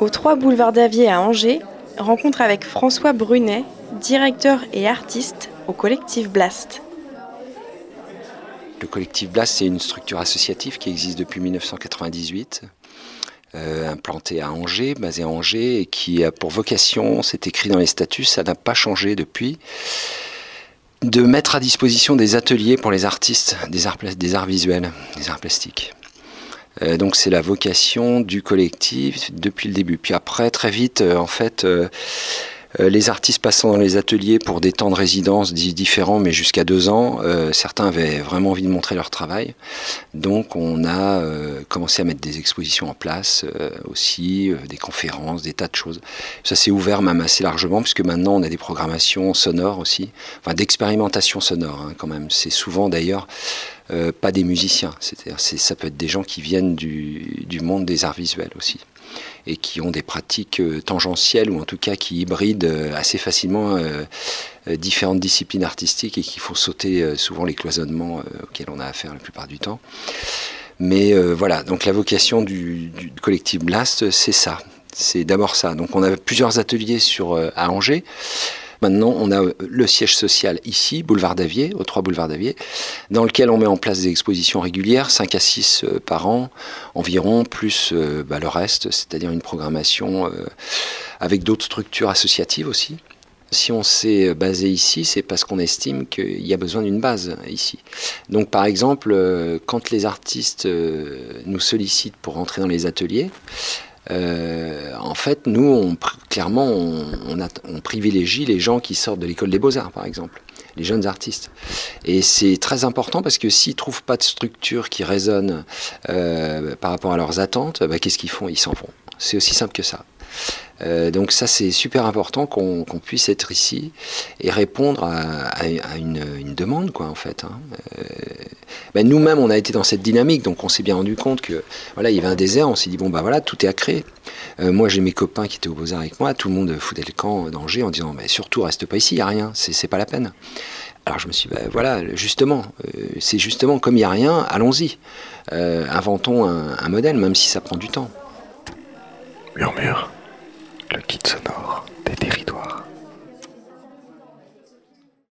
Au 3 boulevard d'Avier à Angers, rencontre avec François Brunet, directeur et artiste au collectif Blast. Le collectif Blast, c'est une structure associative qui existe depuis 1998, euh, implantée à Angers, basée à Angers, et qui a pour vocation, c'est écrit dans les statuts, ça n'a pas changé depuis, de mettre à disposition des ateliers pour les artistes des arts, des arts visuels, des arts plastiques. Euh, donc c'est la vocation du collectif depuis le début. Puis après, très vite, euh, en fait, euh, les artistes passant dans les ateliers pour des temps de résidence différents, mais jusqu'à deux ans, certains avaient vraiment envie de montrer leur travail. Donc on a commencé à mettre des expositions en place aussi, des conférences, des tas de choses. Ça s'est ouvert même assez largement, puisque maintenant on a des programmations sonores aussi, enfin d'expérimentation sonore hein, quand même. C'est souvent d'ailleurs euh, pas des musiciens. C'est-à-dire, ça peut être des gens qui viennent du, monde des arts visuels aussi et qui ont des pratiques euh, tangentielles ou en tout cas qui hybrident euh, assez facilement différentes disciplines artistiques et qui font sauter souvent les cloisonnements auxquels on a affaire la plupart du temps. Mais voilà, donc la vocation du, du collectif Blast, c'est ça. C'est d'abord ça. Donc on a plusieurs ateliers sur, à Angers. Maintenant, on a le siège social ici, boulevard d'Avier, au 3 boulevard d'Avier, dans lequel on met en place des expositions régulières, 5 à 6 euh, par an environ, plus euh, bah, le reste, c'est-à-dire une programmation euh, avec d'autres structures associatives aussi. Si on s'est basé ici, c'est parce qu'on estime qu'il y a besoin d'une base ici. Donc par exemple, quand les artistes nous sollicitent pour rentrer dans les ateliers, euh, en fait, nous, on, clairement, on, privilégie les gens qui sortent de l'école des beaux-arts, par exemple, les jeunes artistes. Et c'est très important parce que s'ils ne trouvent pas de structure qui résonne euh, par rapport à leurs attentes, bah, qu'est-ce qu'ils font? Ils s'en vont. C'est aussi simple que ça. Euh, donc ça c'est super important qu'on puisse être ici et répondre à, une, demande quoi en fait. Hein. Euh, ben, nous-mêmes on a été dans cette dynamique donc on s'est bien rendu compte que voilà il y avait un désert, on s'est dit bon bah voilà tout est à créer. Euh, moi j'ai mes copains qui étaient au Beaux-Arts avec moi, tout le monde foutait le camp d'Angers en disant mais surtout reste pas ici, il n'y a rien, c'est pas la peine. Alors je me suis dit, ben, voilà, justement, c'est justement comme il n'y a rien, allons-y. inventons un, un modèle, même si ça prend du temps. Murmure le kit sonore.